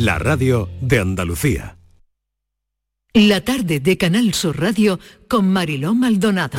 la radio de Andalucía. La tarde de Canal Sur Radio con Mariló Maldonado.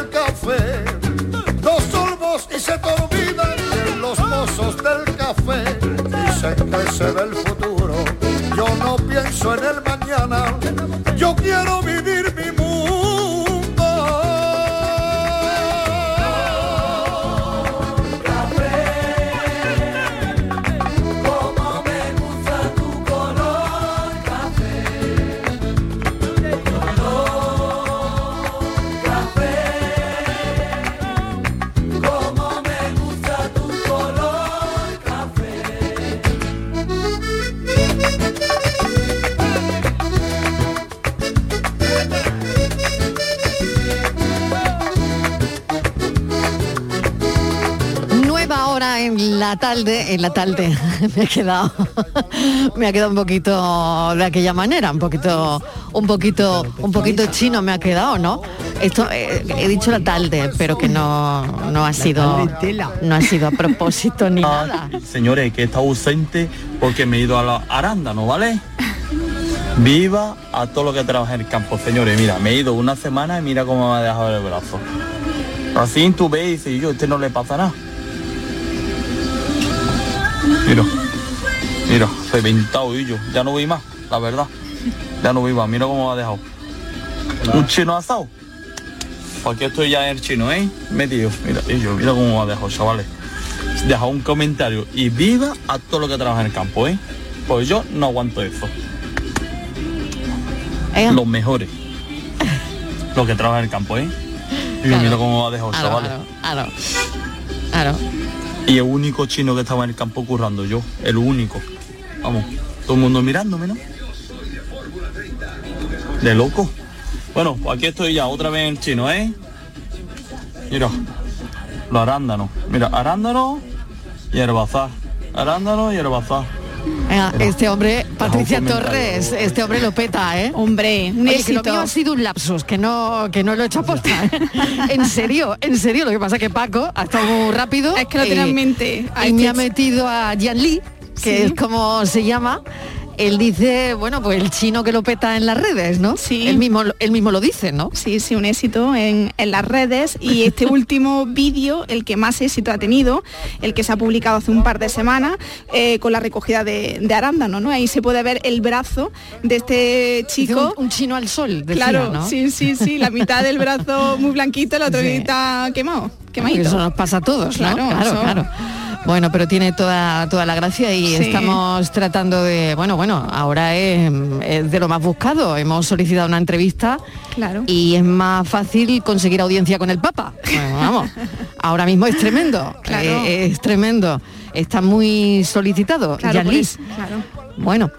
café. Dicen que se ve el futuro. Yo no pienso en el mañana. Yo quiero la tarde, en la tarde. me ha quedado, me ha quedado un poquito de aquella manera, un poquito, un poquito, un poquito chino me ha quedado, ¿no? Esto eh, he dicho la tarde, pero que no, no ha sido, no ha sido a propósito ni nada. Señores, que está ausente porque me he ido a los arándanos, ¿vale? Viva a todo lo que trabaja en el campo, señores. Mira, me he ido una semana y mira cómo me ha dejado el brazo. Así tú ves y dices, yo, este no le pasa nada. Mira, mira, reventado y yo. Ya no vi más, la verdad. Ya no vi más, mira cómo me ha dejado. Un chino asado. Aquí estoy ya en el chino, ¿eh? Metido. Mira, y yo, mira cómo me ha dejado, chavales. Deja un comentario y viva a todo lo que trabaja en el campo, ¿eh? Pues yo no aguanto eso. Los mejores. Los que trabajan en el campo, ¿eh? Y yo, mira cómo me ha dejado, Claro, chavales. claro, claro. Y el único chino que estaba en el campo currando, yo, el único. Vamos, todo el mundo mirándome, ¿no? De loco. Bueno, pues aquí estoy ya, otra vez en chino, ¿eh? Mira, los arándanos. Mira, arándano y herbazar. Arándano y herbazar. Venga, este hombre, Patricia. Torres, este hombre lo peta, ¿eh? Hombre, un Oye, que lo mío ha sido un lapsus, que no, que no lo he hecho aposta. ¿eh? en serio, en serio. Lo que pasa es que Paco ha estado muy rápido. Es que lo tenía en mente. A Y me ha metido a Jian Li, que Sí. es como se llama. Él dice, bueno, pues el chino que lo peta en las redes, ¿no? Sí. Él mismo, él mismo lo dice, ¿no? Sí, sí, un éxito en, en las redes y este último vídeo, el que más éxito ha tenido, el que se ha publicado hace un par de semanas, eh, con la recogida de, de arándano, ¿no? Ahí se puede ver el brazo de este chico. Un, chino al sol, decía, Claro, ¿no? sí, sí, sí, la mitad del brazo muy blanquito, la otra Sí. mitad quemado, quemadito. Eso nos pasa a todos, ¿no? Claro, Claro, eso- claro. Bueno, pero tiene toda, toda la gracia y Sí. estamos tratando de, bueno, bueno, ahora es, es de lo más buscado. Hemos solicitado una entrevista Claro. y es más fácil conseguir audiencia con el Papa. Bueno, vamos, ahora mismo es tremendo, Claro. eh, es tremendo. Está muy solicitado, Claro, eso, claro. Bueno,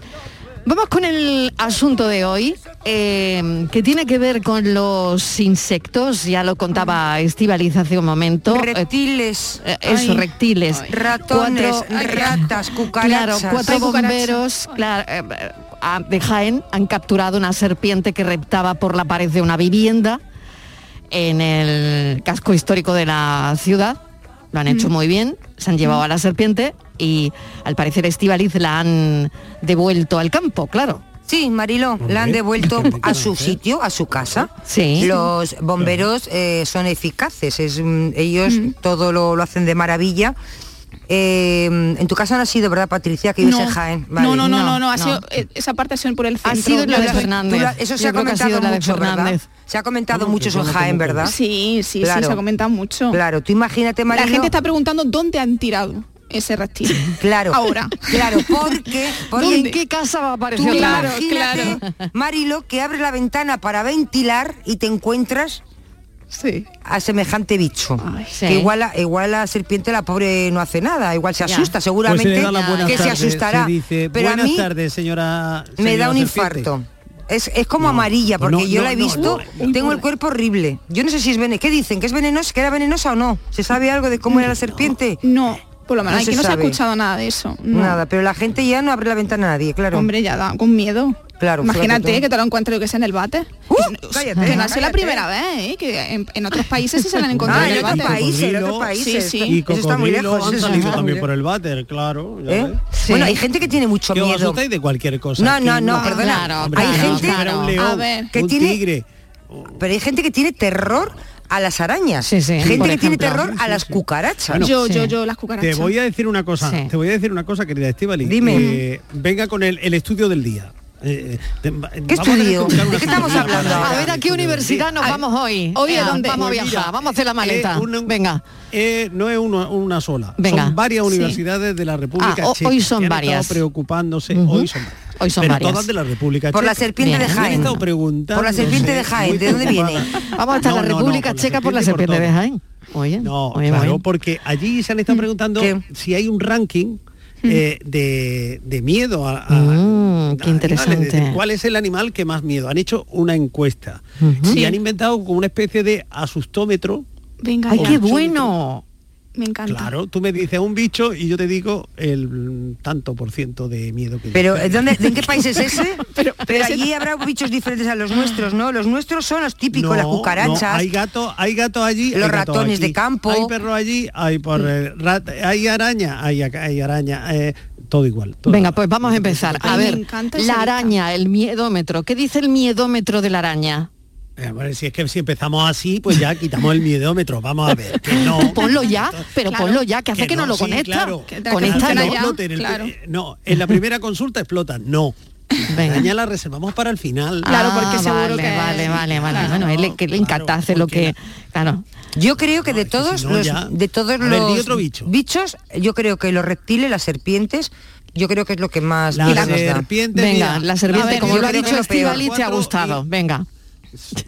vamos con el asunto de hoy, eh, que tiene que ver con los insectos, ya lo contaba Estivaliz hace un momento. Reptiles. Eh, eso, Ay. reptiles. Ratones, Cuatro- ratas, cucarachas. Claro, cuatro Ay, bomberos claro, eh, eh, a- de Jaén han capturado una serpiente que reptaba por la pared de una vivienda en el casco histórico de la ciudad. Lo han hecho Mm. muy bien, se han llevado a la serpiente y al parecer Estivaliz la han devuelto al campo, claro. Sí, Marilo, la han devuelto a su sitio, a su casa. Sí. Los bomberos eh, son eficaces, es, mm, ellos Mm. todo lo, lo hacen de maravilla eh, en tu casa no ha sido, ¿verdad, Patricia? Que vives No. en Jaén. no, Vale. no, no, no, no, No, ha no. sido, eh, esa parte ha sido por el Ha centro. sido la de Fernández. La- eso se ha ha comentado la mucho, ¿verdad? Se ha comentado mucho eso en Jaén, ¿verdad? Sí, sí, Claro. sí, se ha comentado mucho. Claro, tú imagínate, La Marilo. gente está preguntando dónde han tirado ese reptil. Claro. Ahora. Claro, porque... porque ¿En qué casa va a Tú aparecer? Claro, imagínate, Marilo, que abres la ventana para ventilar y te encuentras Sí. a semejante bicho. Ay, sí. Que igual la, igual la serpiente, la pobre, no hace nada, igual se Ya. asusta, Pues seguramente que se asustará. se dice, Pero a mí tardes, señora. me da un serpiente". infarto. Es, es como No, amarilla, porque no, yo no, la he no, visto, no, tengo el cuerpo horrible. Yo no sé si es venenosa. ¿Qué dicen? ¿Que es venenosa? ¿Que era venenosa o no? ¿Se sabe algo de cómo era la serpiente? No, por lo menos No aquí se no se ha escuchado nada de eso. no. Nada, pero la gente ya no abre la ventana a nadie, claro. Hombre, ya da con miedo. Claro, Imagínate que te lo encuentres que sea en el bate. ¡Uh! Que- cállate, que no sido la primera vez, ¿eh? que en, en otros países sí se la han encontrado Ah, en el bate. países, en otros países. Sí, sí. Y Eso está muy lejos. han salido también por el váter, claro. ya ¿Eh? Sí. Bueno, hay gente que tiene mucho os miedo. asustáis de cualquier cosa. No, no, no, perdona. Claro, Hombre, hay claro, gente, fuera un claro. león, A ver. que un tiene- tigre. pero hay gente que tiene terror a las arañas. Sí, sí, gente que tiene terror a las cucarachas. Bueno, yo, sí. yo, yo, las Te cucarachas. voy a decir una cosa, Sí. te voy a decir una cosa, querida Estivali. Dime. Eh, venga con el, el estudio del día. Eh, te- tener que estudio? ¿De qué estamos hablando? A ver, ¿a qué universidad nos vamos hoy? Hoy, ¿a dónde? Vamos a Pues viajar, mira, vamos a hacer la maleta. eh, una- Venga. eh, no es una, una sola, Venga. son varias Sí. universidades de la República Ah, Checa hoy son que han varias. estado preocupándose, hoy son varias. Hoy son Pero varias. todas de la República Por la Checa. serpiente de Jaén. preguntando. Por la serpiente de Jaén, ¿de dónde viene? Vamos hasta No, la no, no, República Checa por la serpiente de Jaén. Oye, No, oye, claro, oye. porque allí se han estado preguntando ¿Qué? si hay un ranking eh, de, de miedo a, a- Mm, qué animales, interesante. cuál es el animal que más miedo. Han hecho una encuesta Ujú. y Sí. han inventado como una especie de asustómetro. Venga, ¡Ay, qué bueno! Me encanta. Claro, tú me dices un bicho y yo te digo el mm, tanto por ciento de miedo que Pero yo ¿de ¿dónde, ¿de en qué país es ese? Pero- Pero, allí habrá bichos diferentes a los nuestros, ¿no? Los nuestros son los típicos, No, las cucarachas. no, hay gatos, hay gatos allí, Los ratones aquí, de campo. hay perros allí, hay por eh, rat- hay araña, hay araña, eh, todo igual. todo Venga, pues vamos a empezar. A Ay, ver, la araña, el miedómetro. ¿Qué dice el miedómetro de la araña? Eh, bueno, si es que si empezamos así, pues ya quitamos el miedómetro. Vamos a ver, que no. Ponlo ya, pero Claro. ponlo ya, que hace que, no, lo sí, conecta. claro. Que te- Conecta que no en el- claro. eh, no, en la primera consulta explota. No. Venga. Araña la reservamos para el final. Claro, porque Ah, seguro vale, que- Vale, vale, vale. Claro. Bueno, él, que le encanta Claro, hacer lo que... Claro. Yo creo que de todos si no los ya- de todos ver, los di otro bicho. bichos, yo creo que los reptiles, las serpientes, yo creo que es lo que más La da. Venga, mira, la serpiente, ver, como lo ha dicho que lo peor. Estivali, te ha gustado. y- Venga.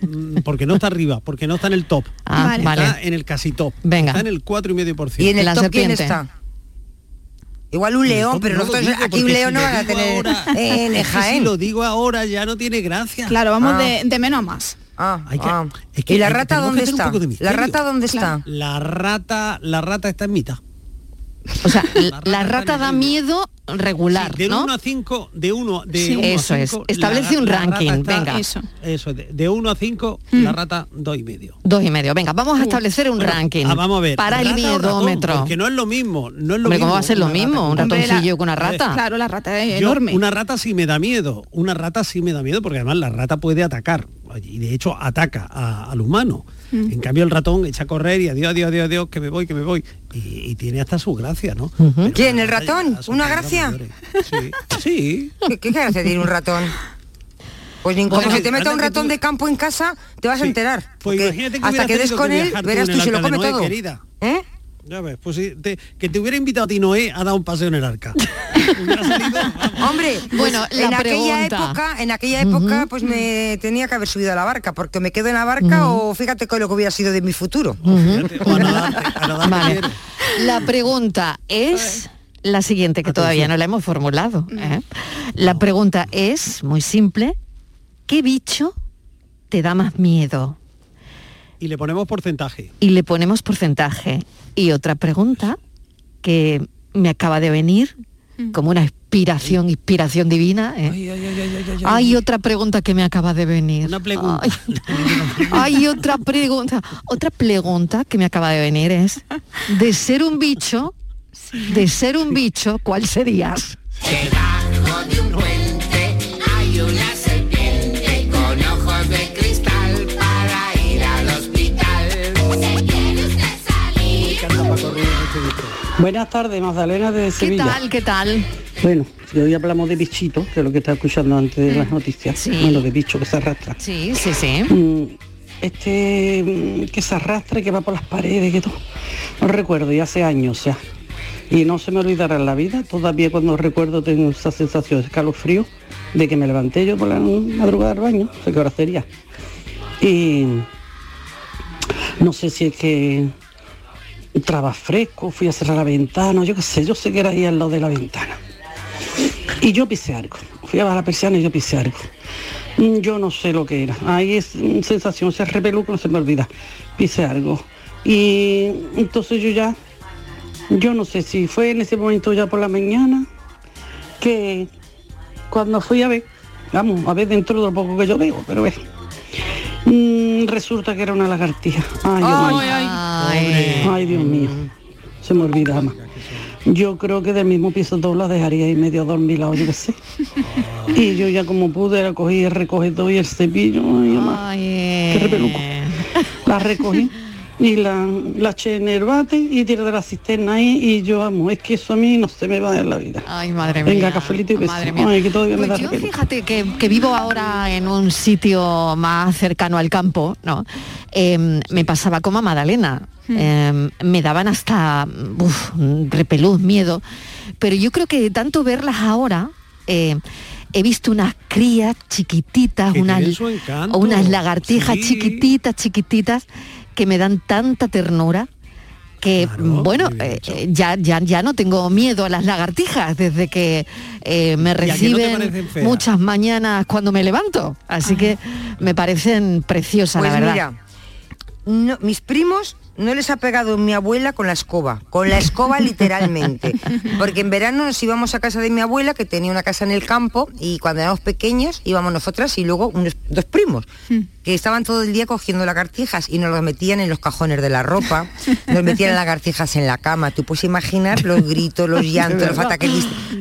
Mm, Porque no está arriba, porque no está en el top. Ah, Vale. vale. Está en el casi top. Venga. Está en el 4,5%. Y en el La top serpiente. quién está? Igual un león, top pero no nosotros digo, aquí un león si no van a tener ahora- en Jaén. Si lo digo ahora ya no tiene gracia. Claro, vamos Ah. de, de menos a más. Ah, Hay que- ah. es que ¿Y la que- rata dónde que está? poco de ¿La rata dónde está? La rata, la rata está en mitad. O sea, La la, rata la rata da miedo regular, Sí, de ¿no? 1 a 5, de 1 de Sí. uno a Eso es. Establece la- un la rata ranking, está- venga. Eso. Eso, de, de 1 a 5, la rata dos y medio. Dos y medio. Venga, vamos a establecer un Bueno, ranking. ah, vamos a ver. Para el ¿rata miedómetro. Porque no es lo mismo. No es lo Hombre, mismo. ¿cómo va a ser lo una rata mismo? con Un ratoncillo con una rata. Claro, la rata es Yo, enorme. Una rata sí me da miedo. Una rata sí me da miedo porque además la rata puede atacar. Y de hecho ataca a- al humano. Mm. En cambio el ratón echa a correr y adiós, adiós, adiós, adiós, que me voy, que me voy. Y, y tiene hasta su gracia, ¿no? ¿Quién, el ratón? ¿Una gracia? mayores. Sí. sí. ¿Qué, qué gracia tiene un ratón? Pues ni como Bueno, se te meta un ratón tú- de campo en casa, te vas a enterar. Pues Porque imagínate que hasta que des con que él, verás tú se lo come todo. querida. ¿Eh? Ya ves, pues si te- que te hubiera invitado a ti Noé a dar un paseo en el arca. Salido. Hombre, pues Bueno, la en aquella pregunta. época, en aquella época, pues me tenía que haber subido a la barca, porque me quedo en la barca o fíjate con lo que hubiera sido de mi futuro. Fíjate, o a nadar, a nadar Vale. quieres. La pregunta es la siguiente, que todavía no la hemos formulado. ¿eh? La pregunta es muy simple. ¿Qué bicho te da más miedo? Y le ponemos porcentaje. Y le ponemos porcentaje. Y otra pregunta que me acaba de venir como una inspiración, inspiración divina. ¿eh? Hay otra pregunta que me acaba de venir. Una pregunta. Ay, hay otra pregunta. Otra pregunta que me acaba de venir es, de ser un bicho, de ser un bicho, ¿cuál serías? Debajo de un puente hay una Buenas tardes, Magdalena de ¿Qué Sevilla. tal? ¿Qué tal? Bueno, si hoy hablamos de bichitos, que es lo que estaba escuchando antes de las noticias. Sí. Bueno, de bicho que se arrastra. Sí, sí, sí. Mm, Este mm, que se arrastra y que va por las paredes, que todo. No recuerdo, y hace años ya. Y no se me olvidará en la vida, todavía cuando recuerdo tengo esa sensación de escalofrío de que me levanté yo por la madrugada del baño, no sé qué hora sería. Y no sé si es que entraba fresco, fui a cerrar la ventana, yo qué sé, yo sé que era ahí al lado de la ventana. Y yo pisé algo, fui a bajar la persiana y yo pisé algo. Mm, Yo no sé lo que era. Ahí es mm, sensación, ese repeluco no se me olvida. Pisé algo. Y entonces yo ya, yo no sé si fue en ese momento ya por la mañana, que cuando fui a ver, vamos, a ver dentro de lo poco que yo veo, pero ve. Mm, resulta que era una lagartija. Ay, Dios mío. Ay. Ay, Dios mío. Se me olvida más. Yo creo que del mismo piso todo la dejaría ahí medio dormilado, yo qué sé. Y yo ya como pude la cogí el recogedor y el cepillo. Ay, mamá, qué repeluco. La recogí y la, la eché en el bate y tiré de la cisterna ahí y yo amo. Es que eso a mí no se me va en la vida. Ay, madre mía. Venga, cafelito y beso. Madre mía. Ay, que todavía me Pues da yo fíjate que, que vivo ahora en un sitio más cercano al campo, ¿no? Eh, me pasaba como a Madalena. Eh, me daban hasta uf, repelús, miedo. Pero yo creo que de tanto verlas ahora, eh, he visto unas crías chiquititas, unas, o unas lagartijas sí. chiquititas, chiquititas, que me dan tanta ternura que bueno eh, eh, ya ya ya no tengo miedo a las lagartijas desde que eh, me ¿Y a que no te reciben muchas mañanas cuando me levanto. Así que me parecen preciosas Pues la verdad. mira, no, mis primos no les ha pegado mi abuela con la escoba, con la escoba literalmente. Porque en verano nos íbamos a casa de mi abuela, que tenía una casa en el campo, y cuando éramos pequeños íbamos nosotras y luego unos dos primos, que estaban todo el día cogiendo lagartijas y nos los metían en los cajones de la ropa, nos metían lagartijas en la cama. Tú puedes imaginar los gritos, los llantos, los ataques.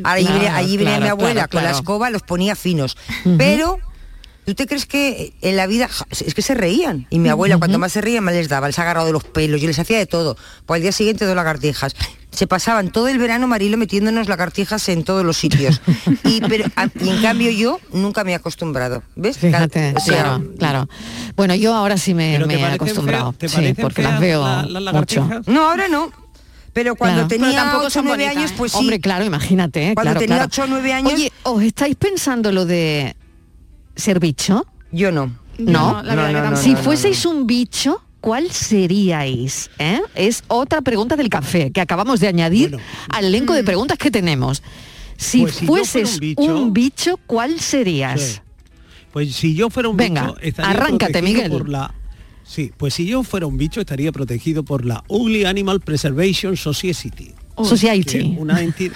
Allí, Claro, venía- allí venía claro, mi abuela claro, con la escoba, los ponía finos. Pero ¿Tú te crees que en la vida es que se reían? Y mi abuela, cuanto más se reía, más les daba, les agarrado de los pelos, yo les hacía de todo. Pues al día siguiente dos lagartijas. Se pasaban todo el verano, Marilo, metiéndonos lagartijas en todos los sitios. Y, pero, a- y en cambio yo nunca me he acostumbrado. ¿Ves? Fíjate, O sea, claro, claro. Bueno, yo ahora sí me, ¿Pero te me he acostumbrado. sí, porque las veo la- mucho. No, ahora no. Pero cuando Claro. tenía Pero tampoco 8 son o 9 bonitas, años, ¿eh? pues sí. Hombre, claro, imagínate. ¿eh? Cuando claro, tenía claro. 8 o 9 años... Oye, ¿os estáis pensando lo de ser bicho? Yo no. No, no, la si no, no, fueseis un bicho, ¿cuál seríais? eh? Es otra pregunta del café que acabamos de añadir al elenco de preguntas que tenemos. Si Pues si fueses un bicho- un bicho, ¿cuál serías? Sí. Pues si yo fuera un Venga, bicho, estaría arráncate, Miguel. por la Sí, pues si yo fuera un bicho estaría protegido por la Ugly Animal Preservation Society. Society. una entidad,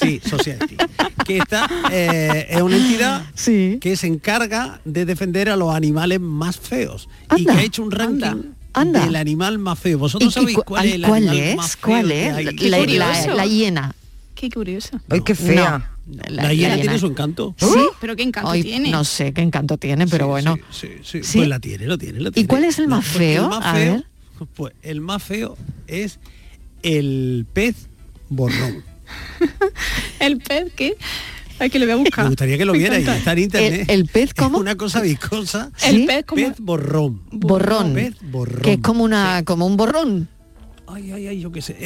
sí, Society, que está, eh, es una entidad que se encarga de defender a los animales más feos y que Anda, ha hecho un ranking anda. del animal más feo. ¿Vosotros ¿Y- y sabéis cu- cuál es el cuál animal es? más feo ¿Cuál es? La- la- la hiena. Qué curioso. Ay, qué fea. No, La, hiena tiene su encanto. Sí, pero qué encanto Ay, tiene. No sé qué encanto tiene, pero bueno. Sí, sí, ¿Sí? pues la tiene, lo tiene, lo ¿Y tiene. cuál es el más porque feo? El más A feo, ver. pues el más feo es el pez borrón. ¿El pez qué? Ay, que lo voy a buscar. Me gustaría que lo vierais, está en internet. El- el pez, ¿cómo? Es una cosa viscosa. El ¿Sí? pez como- borrón. Borrón. Pez borrón. Que es como una, como un borrón. Ay, ay, ay, yo qué sé.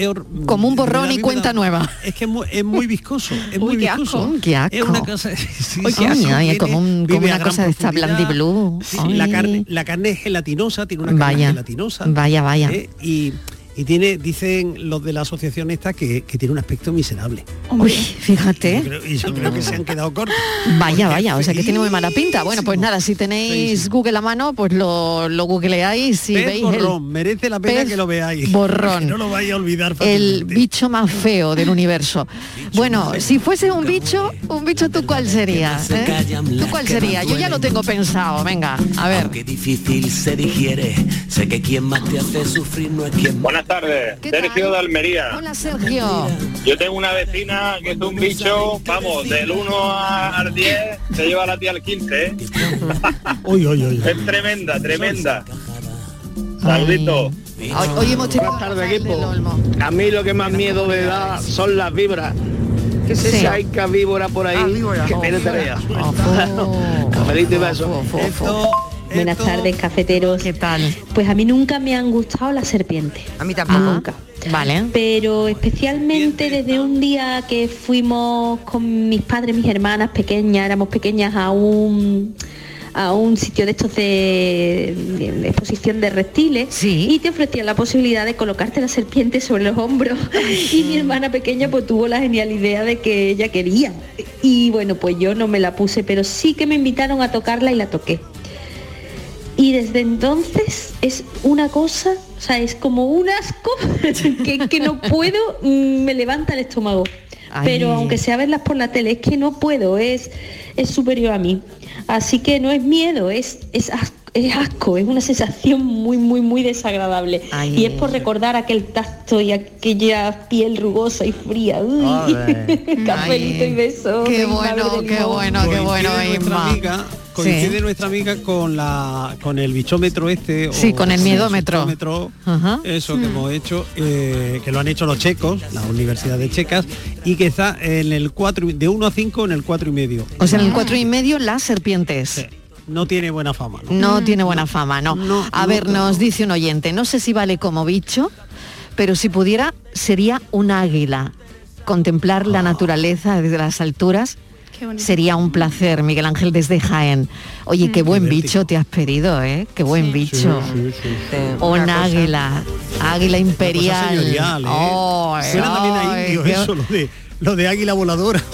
Como un borrón y cuenta da- nueva. Es que es muy, es muy viscoso. Es muy Uy, qué viscoso. asco. Qué asco. Es una cosa. sí, Uy, sí, qué asco. sí, Ay, tiene- como un- como una cosa de esta blandiblue. Sí, la carne, la carne es gelatinosa, tiene una carne Vaya. gelatinosa. Vaya, vaya. ¿eh? Y, y tiene, dicen los de la asociación esta que, que tiene un aspecto miserable. Uy, fíjate. Yo creo- y yo creo que se han quedado cortos. Vaya, vaya, o sea que tiene muy mala pinta. Bueno, pues nada, si tenéis Google a mano, pues lo, lo googleáis y Pez veis borrón, el merece la pena que lo veáis. borrón. Que no lo vaya a olvidar el bicho más feo del universo. Bueno, si fuese un bicho, un bicho tú cuál serías? eh? ¿Tú cuál sería? Yo ya lo tengo pensado, venga, a ver. Qué difícil se digiere. Sé que quien más te hace sufrir no es quien Buenas tardes, Sergio de Almería. Hola Sergio. Yo tengo una vecina que es un bicho, vamos, del 1 a- al 10 se lleva la tía al 15, ¿eh? Uy, uy, uy. Es tremenda, tremenda. Saludito. Hoy hemos tenido Buenas tardes, equipo. A mí lo que más miedo me da son las víboras. Que se Sí. saica víbora por ahí. que me tarea. Cafelito y beso. Buenas tardes, cafeteros. ¿Qué tal? Pues a mí nunca me han gustado las serpientes. A mí tampoco. Nunca. Vale. Pero especialmente desde un día que fuimos con mis padres, mis hermanas pequeñas, éramos pequeñas a un a un sitio de estos de, de exposición de reptiles y te ofrecían la posibilidad de colocarte la serpiente sobre los hombros y mi hermana pequeña pues tuvo la genial idea de que ella quería y bueno pues yo no me la puse pero sí que me invitaron a tocarla y la toqué y desde entonces es una cosa, o sea, es como un asco que, que no puedo, mm, me levanta el estómago. Ay. Pero aunque sea verlas por la tele, es que no puedo, es, es superior a mí. Así que no es miedo, es, es, as- es asco, es una sensación muy, muy, muy desagradable. Ay. Y es por recordar aquel tacto y aquella piel rugosa y fría. Uy. Cafelito y beso. Qué bueno, qué bueno, qué bueno, Inma. Coincide Sí. nuestra amiga con la con el bichómetro este Sí, o- con el miedómetro. psicométro, Ajá. eso que Mm. hemos hecho eh, que lo han hecho los checos la universidad de checas y que está en el 4 de 1 a 5 en el 4 y medio O sea, en el cuatro y medio las serpientes. no tiene buena fama ¿no? No tiene buena fama, no. A ver, nos dice un oyente, no sé si vale como bicho, pero si pudiera sería un águila. Contemplar la naturaleza desde las alturas sería un placer, Miguel Ángel desde Jaén. Oye, qué buen bicho te has pedido, ¿eh? Qué buen bicho. Un Una cosa. águila, águila imperial. señorial, ¿eh? Ay, Suena también a ay, indio qué- eso lo de lo de águila voladora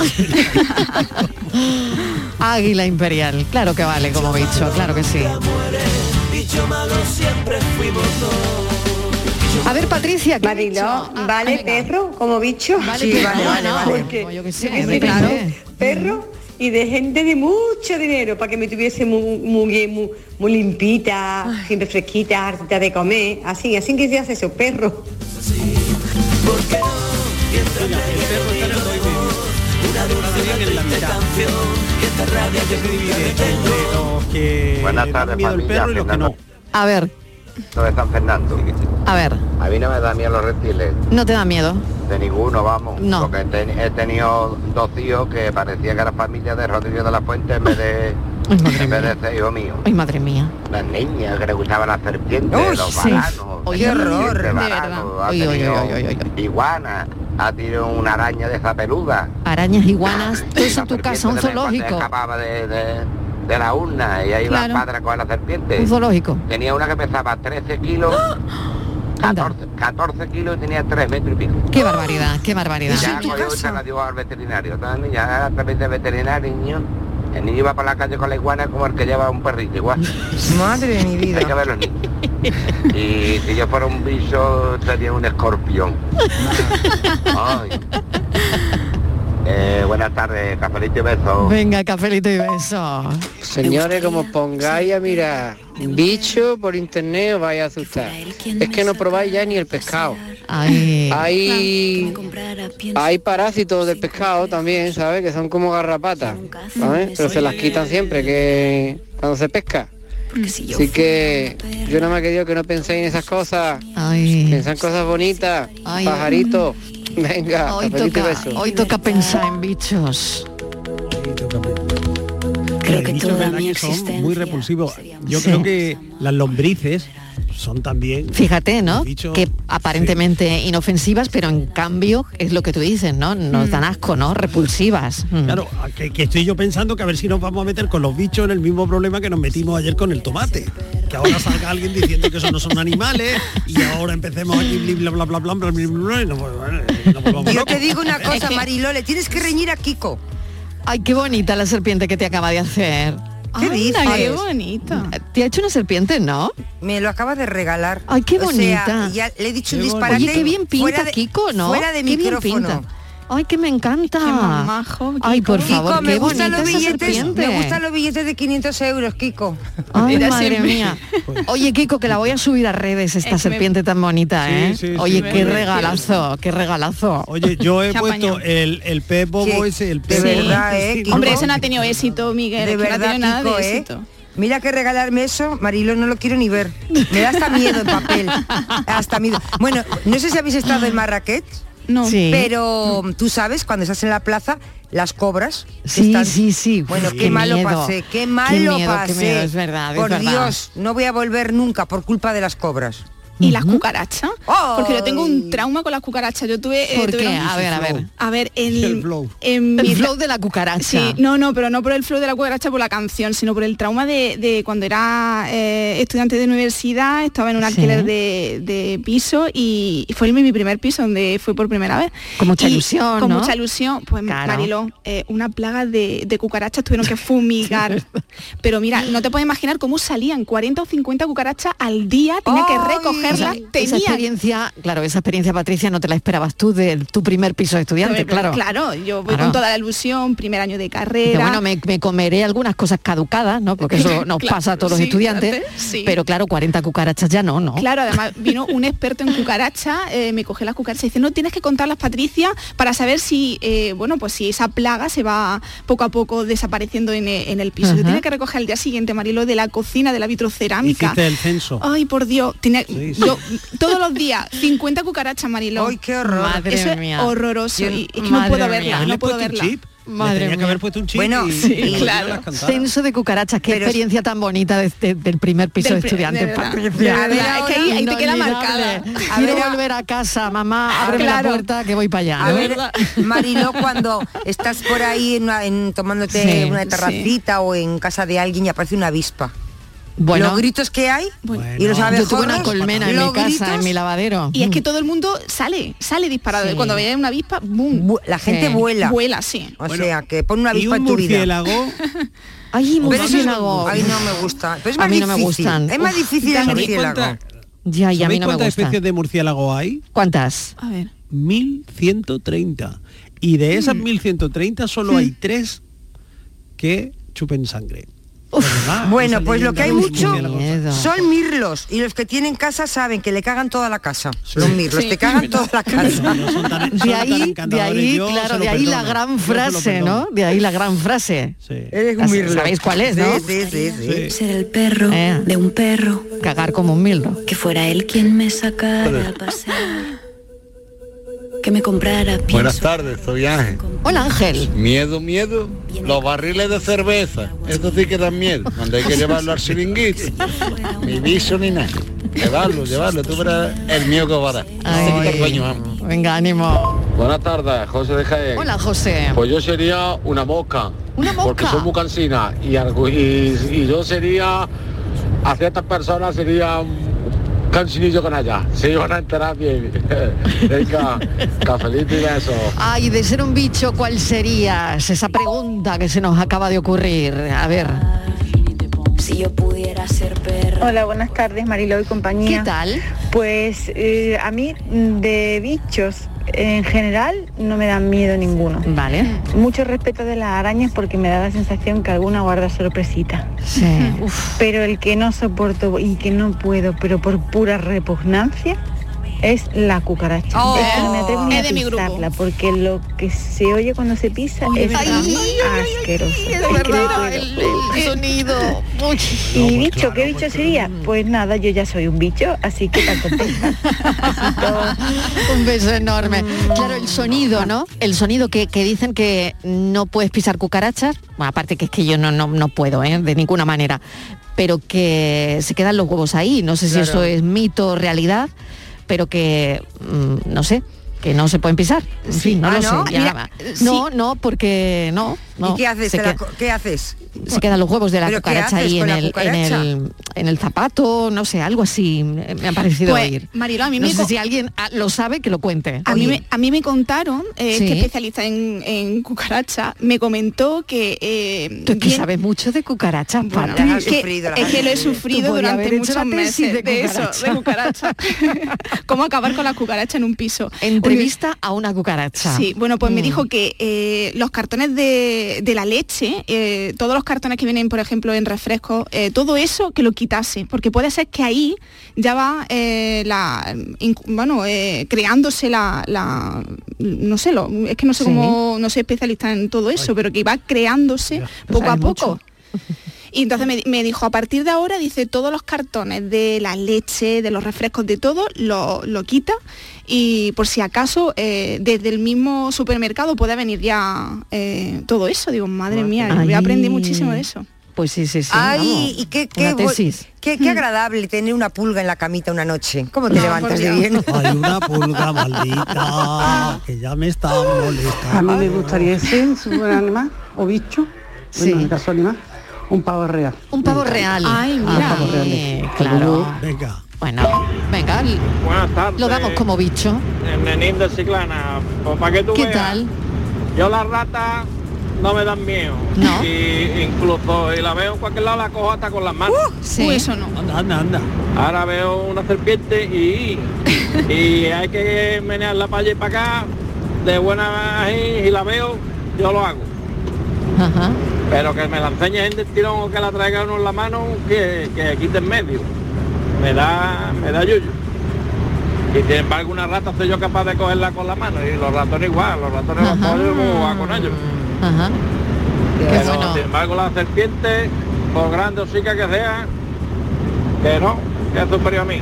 Águila imperial, claro que vale como bicho, claro que sí. Bicho malo siempre fuimos dos. A ver, Patricia. Ah, ¿vale venga. perro como bicho? Vale, Sí, perro, vale, vale, no, vale. Porque Como yo que sé, yo que de claro, perro y de gente de mucho dinero para que me tuviese muy, muy, bien, muy, muy limpita, siempre fresquita, harta de comer, así, así que se hace eso, perro. Buenas tardes, familia. A ver, Lo de San Fernando. a ver, A mí no me da miedo los reptiles, ¿no te da miedo? de ninguno, vamos. No. Porque he, ten- he tenido dos tíos que parecía que eran familia de Rodríguez de la Fuente en vez de, en vez de ser hijo mío. Ay, madre mía. Las niñas que le gustaban las serpientes, Uy, los sí. varanos. Oye, qué horror, serpientes de verdad. Ha Oy, oy, tenido oy, oy, oy, iguana, ha tenido una araña de esa peluda. Arañas, iguanas, eso en tu casa, un zoológico. escapaba de, de- de la urna y ahí iba Claro. el padre a coger la serpiente. Un zoológico. Tenía una que pesaba 13 kilos, 14, 14 kilos y tenía 3 metros y pico. Qué barbaridad, qué barbaridad. Y ya cogió y se la dio al veterinario. Entonces ya a través del veterinario, niño, el niño iba por la calle con la iguana como el que lleva un perrito igual. Madre de mi vida. Hay que ver los niños. Y si yo fuera un bicho sería un escorpión. Ay. Eh, buenas tardes, cafelito y besos. Venga, cafelito y beso. Señores, como os pongáis a mirar bicho por internet os vais a asustar. Es que no probáis ya ni el pescado. Ay. Hay, hay parásitos del pescado también, ¿sabes? Que son como garrapatas, ¿sabes? Pero se las quitan siempre que cuando se pesca. Así que yo nada más que digo que no penséis en esas cosas. Ay. Pensad en cosas bonitas, pajaritos. Venga, Hoy toca, beso. hoy toca pensar en bichos. Creo que verdad que son muy repulsivos. Yo creo que las lombrices son también Fíjate, ¿no? bichos- Que aparentemente inofensivas, pero en cambio es lo que tú dices, ¿no? Nos dan asco, ¿no? Repulsivas. Mm. Claro, que, que estoy yo pensando que a ver si nos vamos a meter con los bichos en el mismo problema que nos metimos ayer con el tomate. Que ahora salga alguien diciendo que eso no son animales y ahora empecemos aquí bla bla bla bla bla bla bla, bla, y nos nos Yo te digo una cosa, Mariló, le tienes que reñir a Kiko. Ay, qué bonita la serpiente que te acaba de hacer. ¿Qué dices? qué bonito. Te ha hecho una serpiente, ¿no? Me lo acabas de regalar. Ay, qué O sea, bonita. ya le he dicho un disparate. Oye, qué bien pinta fuera de- Kiko, ¿no? Fuera de Qué bien micrófono. pinta. Ay, que me encanta. Qué mamajo, Ay, por Kiko, favor, me gustan los billetes, me gustan los billetes de 500 euros, Kiko. Ay, Mira, madre siempre. mía. Oye, Kiko, que la voy a subir a redes esta Es que me- serpiente tan bonita, Sí, ¿eh? sí, sí, Oye, qué regalazo, qué regalazo. Oye, yo he puesto el, el pez bobo Sí. ese, el De pez verdad, ese, ¿eh? sí, Hombre, ese no ha tenido éxito, Miguel. De no ha verdad, tenido nada Kiko, de ¿eh? éxito. Mira que regalarme eso, Marilo, no lo quiero ni ver. Me da hasta miedo en papel. Hasta miedo. Bueno, no sé si habéis estado en Marrakech. No. Sí. Pero tú sabes, cuando estás en la plaza, las cobras. Sí, están- sí, sí. Bueno, Qué qué, malo pasé, qué Qué malo qué pasé. miedo, es verdad, es Por verdad. Dios, no voy a volver nunca por culpa de las cobras. Y las cucarachas porque yo tengo un trauma con las cucarachas yo tuve eh, ¿Por tuve qué? una- A ver, a ver. a ver el, El flow. en El mi- flow de la cucaracha. Sí, no, no, pero no por el flow de la cucaracha por la canción, sino por el trauma de, de cuando era eh, estudiante de universidad, estaba en un Sí. alquiler de, de piso y fue mi, mi primer piso donde fue por primera vez. Con mucha Y ilusión, Con ¿no? mucha ilusión, pues Claro. Mariló, eh, una plaga de, de cucarachas tuvieron que fumigar. pero mira, no te puedes imaginar cómo salían 40 o 50 cucarachas al día, tenía que O sea, recogerlas, esa experiencia, claro, esa experiencia, Patricia, no te la esperabas tú de tu primer piso de estudiante, claro. Claro, yo voy Claro. con toda la ilusión, primer año de carrera. bueno, me, me comeré algunas cosas caducadas, ¿no? Porque eso nos Claro, pasa a todos los estudiantes. sí. Pero claro, 40 cucarachas ya no, ¿no? Claro, además vino un experto en cucaracha, eh, me coge las cucarachas y dice, no, tienes que contarlas, Patricia, para saber si, eh, bueno, pues si esa plaga se va poco a poco desapareciendo en, e- en el piso. Yo tenía que recoger al día siguiente, Marilo, de la cocina, de la vitrocerámica. Hiciste el censo. Ay, por Dios, tenía, sí. Yo todos los días 50 cucarachas, Marilo. Ay, qué horror. Madre Eso es mía. horroroso Yo- y es que no puedo verla, no puedo verla. Madre tenía que haber puesto un chip Bueno, y, sí, y claro. Censo de cucarachas, qué Pero- experiencia tan bonita de este- del primer piso Del de pri- estudiante, de verdad. Patricia. De verdad, es que ahí- ahí te queda marcada. A Quiero ver, a- volver a casa, mamá, claro. la puerta que voy para allá. A ¿no? ver, Marilo, cuando estás por ahí en en- tomándote Sí, una terracita o en casa de alguien y aparece una avispa. Bueno, los gritos que hay y los yo tuve una abejorros, colmena en mi casa, gritos, en mi lavadero. Y es que todo el mundo sale, sale disparado. Sí. Cuando ve una avispa, ¡boom! la gente Sí. vuela. Vuela, sí. O sea, que pon una y avispa un en tu vida. murciélago Ay, eso es- murciélago. Ay, no me gusta. Pero es A mí no me gustan. Es más Uf, difícil el ¿Sabéis murciélago. cuánta- Ya, y a mí ¿Sabéis no me cuántas gusta. especies de murciélago hay? ¿Cuántas? A ver. 1130. Y de esas 1130 solo hay tres que chupen sangre. Bueno, pues lo que hay mucho son mirlos y los que tienen casa saben que le cagan toda la casa. Los mirlos Sí. te cagan toda la casa. No tan- De ahí, de ahí, claro, de ahí la gran frase. ¿no? De ahí la gran frase. Sí. Eres un mirlo. ¿Sabéis cuál es, no? Sí, sí, sí, sí. Ser el perro Eh. de un perro, Cagar como un milro. que fuera él quien me sacara a pasear, que me comprara Buenas pienso, tardes, soy Ángel. Hola Ángel. Miedo, miedo. Los barriles de cerveza. Eso sí que dan miedo. Cuando hay que llevarlo al siringuito. Ni viso ni nada. Llevarlo, llevarlo. Tú verás el miedo que va a dar. Venga, ánimo. Buenas tardes, José de Jaén. Hola José. Pues yo sería una mosca. Una Porque mosca. soy muy cansina. Y, algo- y, y yo sería, a ciertas personas sería un cansinillo con allá. Se iban a enterar bien. Venga, cafelito y besos. Ay, de ser un bicho, ¿cuál serías? Esa pregunta que se nos acaba de ocurrir. A ver, si yo pudiera ser perro. Hola, buenas tardes, Marilo y compañía. ¿qué tal? Pues eh, a mí de bichos en general no me dan miedo ninguno. Vale. Mucho respeto de las arañas porque me da la sensación que alguna guarda sorpresita. Sí. Uf. Pero el que no soporto y que no puedo, pero por pura repugnancia, es la cucaracha. Oh. Es que no me atrevo ni Es a de mi grupo. pisarla porque lo que se oye cuando se pisa Ay, es asqueroso. Es Es no verdad, el, el sonido. Uy. ¿Y bicho? ¿Qué bicho sería? Pues nada, yo ya soy un bicho, así que tan contenta. Un beso enorme. Claro, el sonido, ¿no? El sonido que, que dicen que no puedes pisar cucarachas. Bueno, aparte que es que yo no, no, no puedo, ¿eh? De ninguna manera. Pero que se quedan los huevos ahí. No sé si Claro. eso es mito o realidad, pero que, mm, no sé, que no se pueden pisar. En Sí. fin, no Ah, lo ¿no? sé. ya. Mira, no, no, porque no. no. ¿Y qué haces? Se, ¿Te la que- co- ¿Qué haces? se quedan los huevos de la ¿Pero qué cucaracha ahí en el, en, cucaracha? el, en el zapato, no sé, algo así me ha parecido Pues, oír. Marilo, a mí no me sé si alguien ah, lo sabe, que lo cuente. A mí, me, a mí me contaron, eh, Sí. este especialista en, en cucaracha, me comentó que... eh, Tú es que bien- sabes mucho de cucarachas, Bueno, es que, sufrido, las es has que lo he sufrido. durante muchos meses de de, eso, de cucaracha. Cómo acabar con la cucaracha en un piso. Entrevista a una cucaracha. Sí, bueno, pues me Mm. dijo que eh, los cartones de, de la leche, eh, todos los cartones que vienen, por ejemplo, en refrescos, eh, todo eso que lo quitase, porque puede ser que ahí ya va eh, la, bueno, eh, creándose la, la- no sé, lo, es que no sé Sí. cómo, no soy especialista en todo eso, pero que va creándose poco a poco. mucho. Y entonces me, me dijo, a partir de ahora, dice, todos los cartones de la leche, de los refrescos, de todo, lo, lo quita y por si acaso eh, desde el mismo supermercado puede venir ya eh, todo eso. Digo, madre mía, Ay. voy a aprender muchísimo de eso. Pues sí, sí, sí. Ay, vamos, y qué, qué, qué- qué agradable tener una pulga en la camita una noche. ¿Cómo te No, levantas de bien? Hay una pulga maldita que ya me está molestando. A mí me gustaría ser fuera animal o bicho, Sí. bueno, en el caso animal, un pavo real. Un pavo real. Ay, Ah, mira. pavo real. Eh, claro. Venga. Bueno, venga, l- Buenas tardes. lo damos como bicho. El nenín de Ciclana. Pues para que tú ¿Qué veas, tal? Yo las ratas no me dan miedo. No. Y incluso y la veo en cualquier lado la cojo hasta con las manos. Sí. Uy, eso no. Anda, anda, anda. Ahora veo una serpiente y, y hay que menearla para allá y para acá. De buena y, y la veo, yo lo hago. Ajá. Pero que me la enseñe gente el tirón o que la traiga uno en la mano, que, que quite en medio. Me da, me da yuyu. Y sin embargo una rata soy yo capaz de cogerla con la mano. Y los ratones igual, los ratones los Ajá. cojo y como va con ellos. Ajá. Qué Pero bueno. sin embargo la serpiente, por grande o chica que sea, que no, que es superior a mí.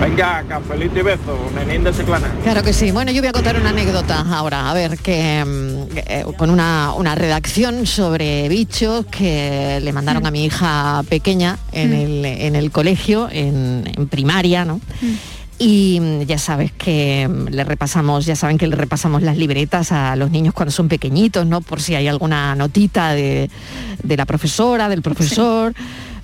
Venga, cafelito y beso, nenín de Ciclana. Claro que sí. Bueno, yo voy a contar una anécdota ahora, a ver, que mm, eh, con una, una redacción sobre bichos que le mandaron a mi hija pequeña en, el, en el colegio, en, en primaria, ¿no? Y mm, ya sabes que mm, le repasamos, ya saben que le repasamos las libretas a los niños cuando son pequeñitos, ¿no? Por si hay alguna notita de, de la profesora, del profesor.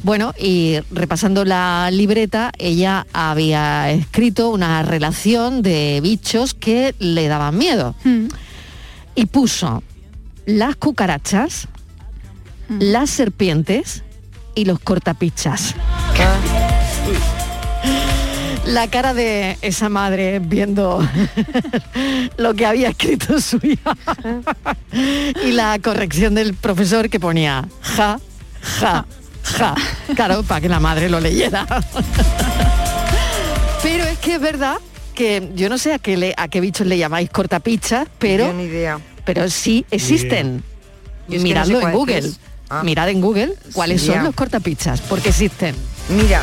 Bueno, y repasando la libreta, ella había escrito una relación de bichos que le daban miedo. Y puso las cucarachas, las serpientes y los cortapichas. La cara de esa madre viendo lo que había escrito su hija. Y la corrección del profesor que ponía ja, ja, ja. Claro, para que la madre lo leyera. Pero es que es verdad que yo no sé a qué, le- a qué bichos le llamáis cortapichas, pero, ni idea. pero sí existen. No Miradlo sé en Google. Ah. Mirad en Google cuáles Sí, son los cortapichas, porque existen. Mira,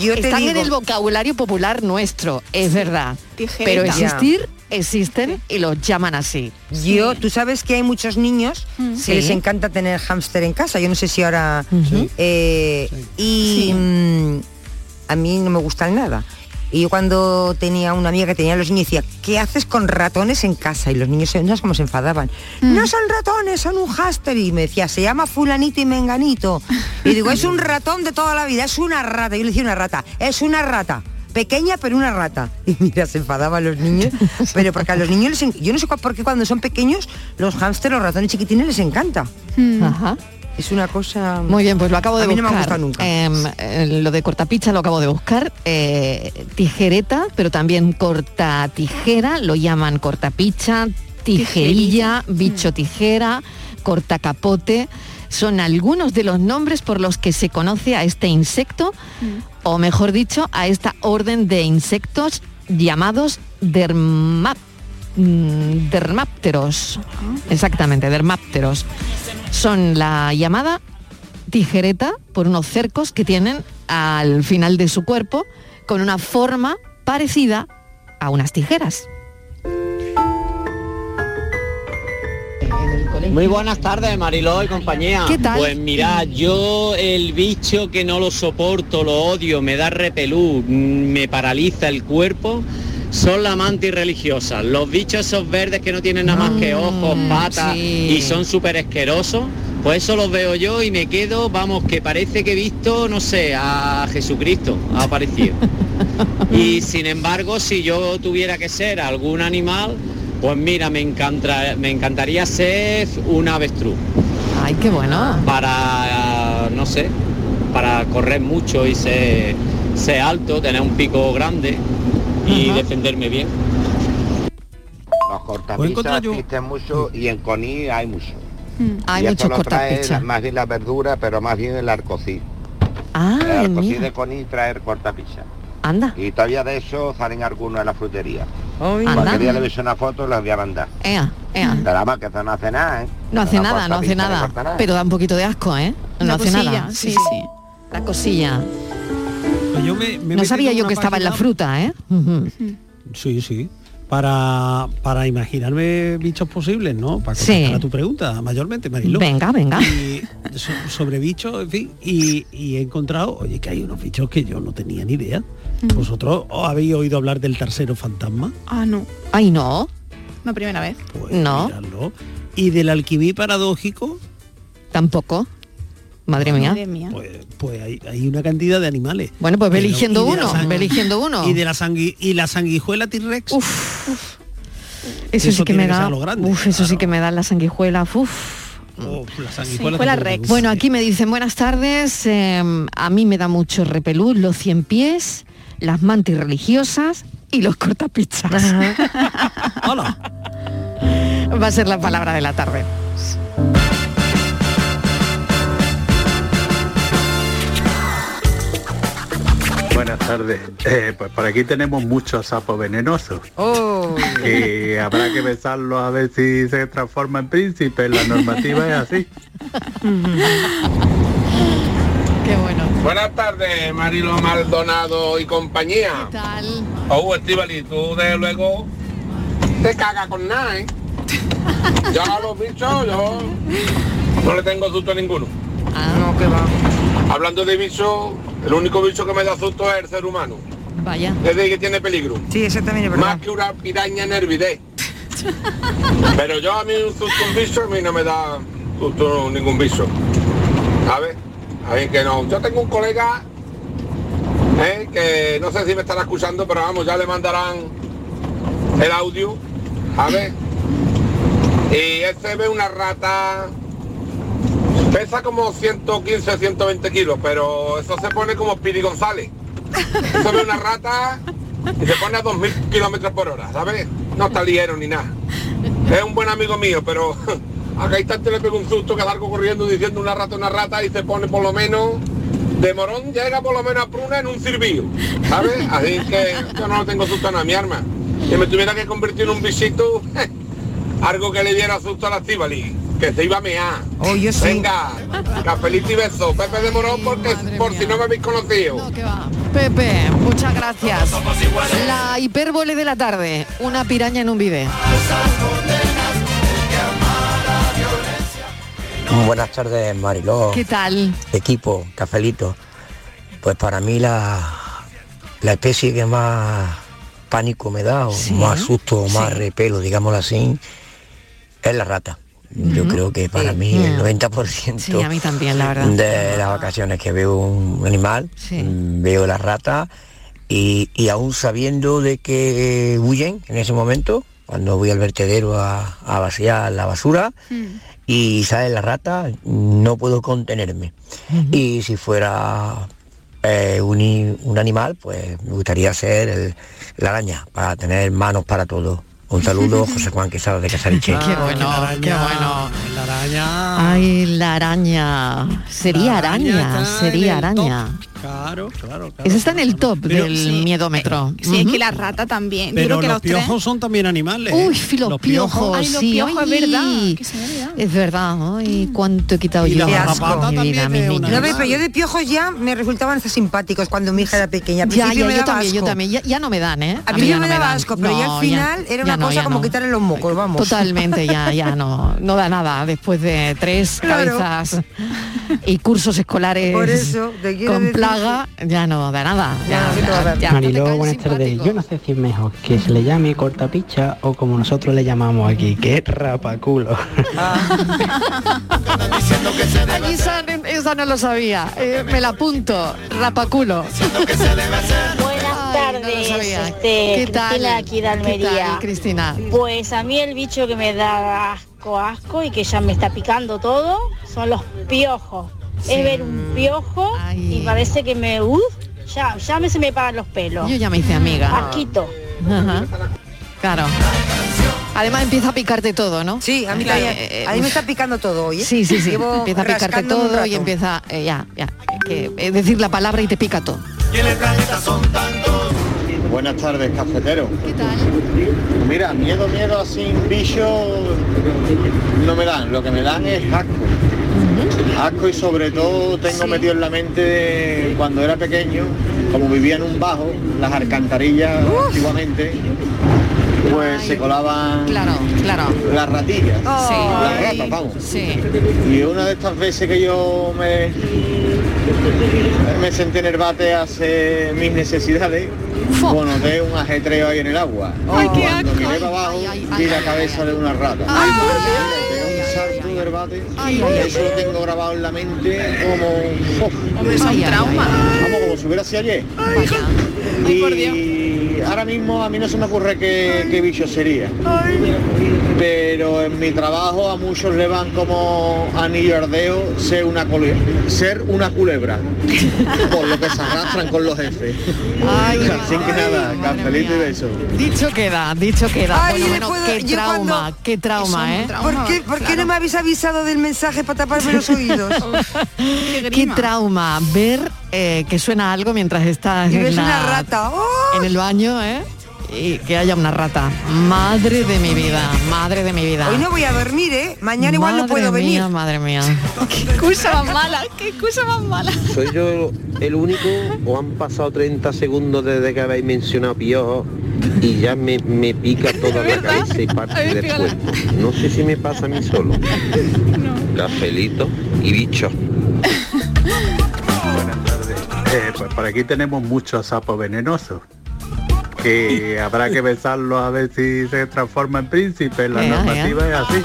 yo te Están en digo- el vocabulario popular nuestro, es verdad. Pero existir, existen y los llaman así. Yo, tú sabes que hay muchos niños Sí. que les encanta tener hámster en casa. Yo no sé si ahora... eh, y mm, a mí no me gustan nada. Y yo cuando tenía una amiga que tenía los niños decía, ¿qué haces con ratones en casa? Y los niños, se- no sé cómo se enfadaban. No son ratones, son un hámster. Y me decía, se llama fulanito y menganito. Y digo, es un ratón de toda la vida, es una rata. Yo le decía una rata, es una rata. Pequeña pero una rata. Y mira, se enfadaban los niños. Pero porque a los niños les en- Yo no sé por qué cuando son pequeños, los hámsters, los ratones chiquitines les encanta. Ajá. Es una cosa... Muy bien, pues lo acabo de A mí no me ha buscar. gustado nunca. Em, eh, lo de cortapicha lo acabo de buscar. Eh, tijereta, pero también corta tijera, lo llaman cortapicha, tijerilla, bicho tijera, corta capote. Son algunos de los nombres por los que se conoce a este insecto, o mejor dicho, a esta orden de insectos llamados dermap mm, dermápteros. Exactamente, dermápteros. Son la llamada tijereta por unos cercos que tienen al final de su cuerpo con una forma parecida a unas tijeras. Muy buenas tardes, Mariló y compañía. ¿Qué tal? Pues mira, yo el bicho que no lo soporto, lo odio, me da repelú, mm, me paraliza el cuerpo, son la mantis religiosa. Los bichos esos verdes que no tienen nada más que ojos, patas sí. y son súper asquerosos, pues eso los veo yo y me quedo, vamos, que parece que he visto, no sé, a Jesucristo, ha aparecido. Y sin embargo, si yo tuviera que ser algún animal, pues mira, me, encanta, me encantaría ser un avestruz. Ay, qué bueno. Para, no sé, para correr mucho y ser, ser alto, tener un pico grande y defenderme bien. Los cortapisas yo- existen mucho y en Coní hay mucho. Hay y muchos esto lo trae cortapichas. más bien la verdura, pero más bien el arcocí. Ah, el arcocí mira. de Coní trae el cortapisa. Anda. Y todavía de eso salen algunos en la frutería. Cualquier Anda. día le veis una foto y las voy a mandar. Ea, ea. Nada más que eso no hace nada, ¿eh? No hace nada, no hace nada. Pero da un poquito de asco, ¿eh? No La hace cosilla, nada. sí, sí. La cosilla. Pues yo me- me he no sabía yo que estaba en la fruta, ¿eh? Sí, sí. Para, para imaginarme bichos posibles, ¿no? Para Sí. contestar a tu pregunta, mayormente, Mariló. Venga, venga. Y so- sobre bichos, en fin, y, y he encontrado, oye, que hay unos bichos que yo no tenía ni idea. ¿Vosotros os habéis oído hablar del tercero fantasma? Ah, no. Ay, no. No, primera vez. No. Miradlo. ¿Y del alquimí paradójico? Tampoco. Madre mía. Madre mía. Pues hay, hay una cantidad de animales. Bueno, pues ve eligiendo uno, ve eligiendo uno. Y de la sangui y la sanguijuela T-Rex. Eso, sí que me da. grande. Uf, eso sí que me da la sanguijuela. Uf. Uf, la sanguijuela Rex. Bueno, aquí me dicen buenas tardes. eh, a mí me da mucho repelús los cien pies, las mantis religiosas y los cortapichas. Va a ser la palabra de la tarde. Buenas tardes. Eh, pues por aquí tenemos muchos sapos venenosos. Oh. Y habrá que besarlos a ver si se transforma en príncipe. La normativa es así. Qué bueno. Buenas tardes, Marilo Maldonado y compañía. ¿Qué tal? Oh, Estivali, tú de luego te cagas con nada, ¿eh? Yo a los bichos, yo no le tengo susto a ninguno. No, que va. Hablando de bichos, el único bicho que me da susto es el ser humano. Vaya. Desde que tiene peligro. Sí, eso también es verdad. Más que una piraña en Hervidé. Pero yo a mí un susto un bicho, a mí no me da susto ningún bicho. ¿Sabes? Ahí que no. Yo tengo un colega ¿eh? que no sé si me estará escuchando, pero vamos, ya le mandarán el audio. A ver. Y él se ve una rata. Pesa como 115, 120 kilos, pero eso se pone como Piri González. Se ve una rata y se pone a 2.000 kilómetros por hora, ¿sabes? No está ligero ni nada. Es un buen amigo mío, pero a cada instante le pego un susto que salgo corriendo diciendo una rata, una rata y se pone por lo menos, de morón llega por lo menos a pruna en un cirvío, ¿sabes? Así que yo no tengo susto a mi arma. Si me tuviera que convertir en un bichito, algo que le diera susto a la Estíbali, que se iba a mear. Oh, yo sí. Venga, cafelito y beso, Pepe de Morón, porque por si no me habéis conocido. Pepe, muchas gracias. La hipérbole de la tarde, una piraña en un bidet. Buenas tardes, Mariló. ¿Qué tal? Equipo, cafelito. Pues para mí la, la especie que más pánico me da, o más susto, o más repelo, digámoslo así, es la rata. Yo creo que para mí el 90% Sí, a mí también, la verdad. de las vacaciones que veo un animal, mm, veo la rata y, y aún sabiendo de que huyen en ese momento, cuando voy al vertedero a, a vaciar la basura y sale la rata, no puedo contenerme. Y si fuera eh, un, un animal, pues me gustaría ser el- la araña, para tener manos para todo. Un saludo, José Juan Quesada de Casariche. Qué bueno, qué bueno. La araña. Ay, la araña. Sería La araña sería araña. Claro, claro, claro. Ese está en el top Pero- del Sí. miedómetro. Sí, es Ujú. que la rata también. Yo Pero creo que los los tres- piojos son también animales. ¿eh? Uy, fi, los, piojos, Ay, los sí, piojos, es verdad. Es verdad, ay, cuánto he quitado Y yo la mi vida, mis niños. No, pero yo de piojos ya me resultaban hasta simpáticos cuando mi hija era pequeña. Al Ya, ya, me yo también, yo asco. también. Ya, ya no me dan, ¿eh? A mí mí ya no me daba asco, pero ya al final era una no, cosa como no. quitarle los mocos, vamos. Totalmente, ya, ya no, no da nada después de tres Claro. cabezas y cursos escolares Por eso, te quiero con ya no da nada. Ya, ya, ya. Mariló, buenas tardes. Yo no sé si es mejor que se le llame cortapicha o como nosotros le llamamos aquí, que es rapaculo. Aquí esa, esa no lo sabía. Eh, me la apunto. Rapaculo. Buenas tardes, este, ¿Qué tal? Cristina aquí de ¿Qué Almería. tal, Cristina? Pues a mí el bicho que me da asco, asco y que ya me está picando todo son los piojos. Es ver un piojo y parece que me... uf, ya, ya me se me paran los pelos. Yo ya me hice amiga. Asquito. Ajá. Claro. Además empieza a picarte todo, ¿no? Sí, a mí Eh, también. eh, a mí me está picando todo hoy. ¿eh? Sí, sí, sí. Llevo Empieza a picarte todo y empieza, eh, ya, ya, que, decir la palabra y te pica todo. buenas tardes, cafetero. ¿Qué tal? Mira, miedo, miedo así, bicho no me dan, lo que me dan es asco. Asco y sobre todo tengo metido en la mente de cuando era pequeño, como vivía en un bajo, las alcantarillas antiguamente, pues se colaban Claro, claro. las ratillas, Sí. las ratas, vamos. Sí. Y una de estas veces que yo me, me senté en el bate a hacer mis necesidades, bueno, de un ajetreo ahí en el agua. Ay, qué Cuando miré para abajo, vi la cabeza de una rata. Salto del bate, Ay, ay, eso lo tengo grabado en la mente como... uf, Hombre, es un trauma. Vamos, como si hubiera sido ayer. Y ahora mismo a mí no se me ocurre qué, qué bicho sería. Pero en mi trabajo a muchos le van como anillo ardeo ser una, ser una culebra. Por lo que se arrastran con los jefes. Ay, Así que nada, cafelito y beso. Dicho queda, dicho queda. Ay, Bueno, bueno, puedo- qué trauma, cuando- qué trauma, ¿eh? ¿Por qué, por qué no me habéis avisado del mensaje para taparme los oídos? Qué trauma ver eh, que suena algo mientras estás Y en, ves la- una rata. ¡Oh! en el baño, ¿eh? Y que haya una rata. Madre de mi vida, madre de mi vida. Hoy no voy a dormir, ¿eh? Mañana igual no puedo venir. Madre mía. Qué excusa más mala, qué excusa más mala. ¿Soy yo el único o han pasado 30 segundos desde que habéis mencionado piojo y ya me, me pica toda la cabeza y parte del cuerpo? No sé si me pasa a mí solo. Cafelito y bicho. Pues por aquí tenemos muchos sapos venenosos. Que habrá que besarlos a ver si se transforma en príncipe. La Ea, normativa es así.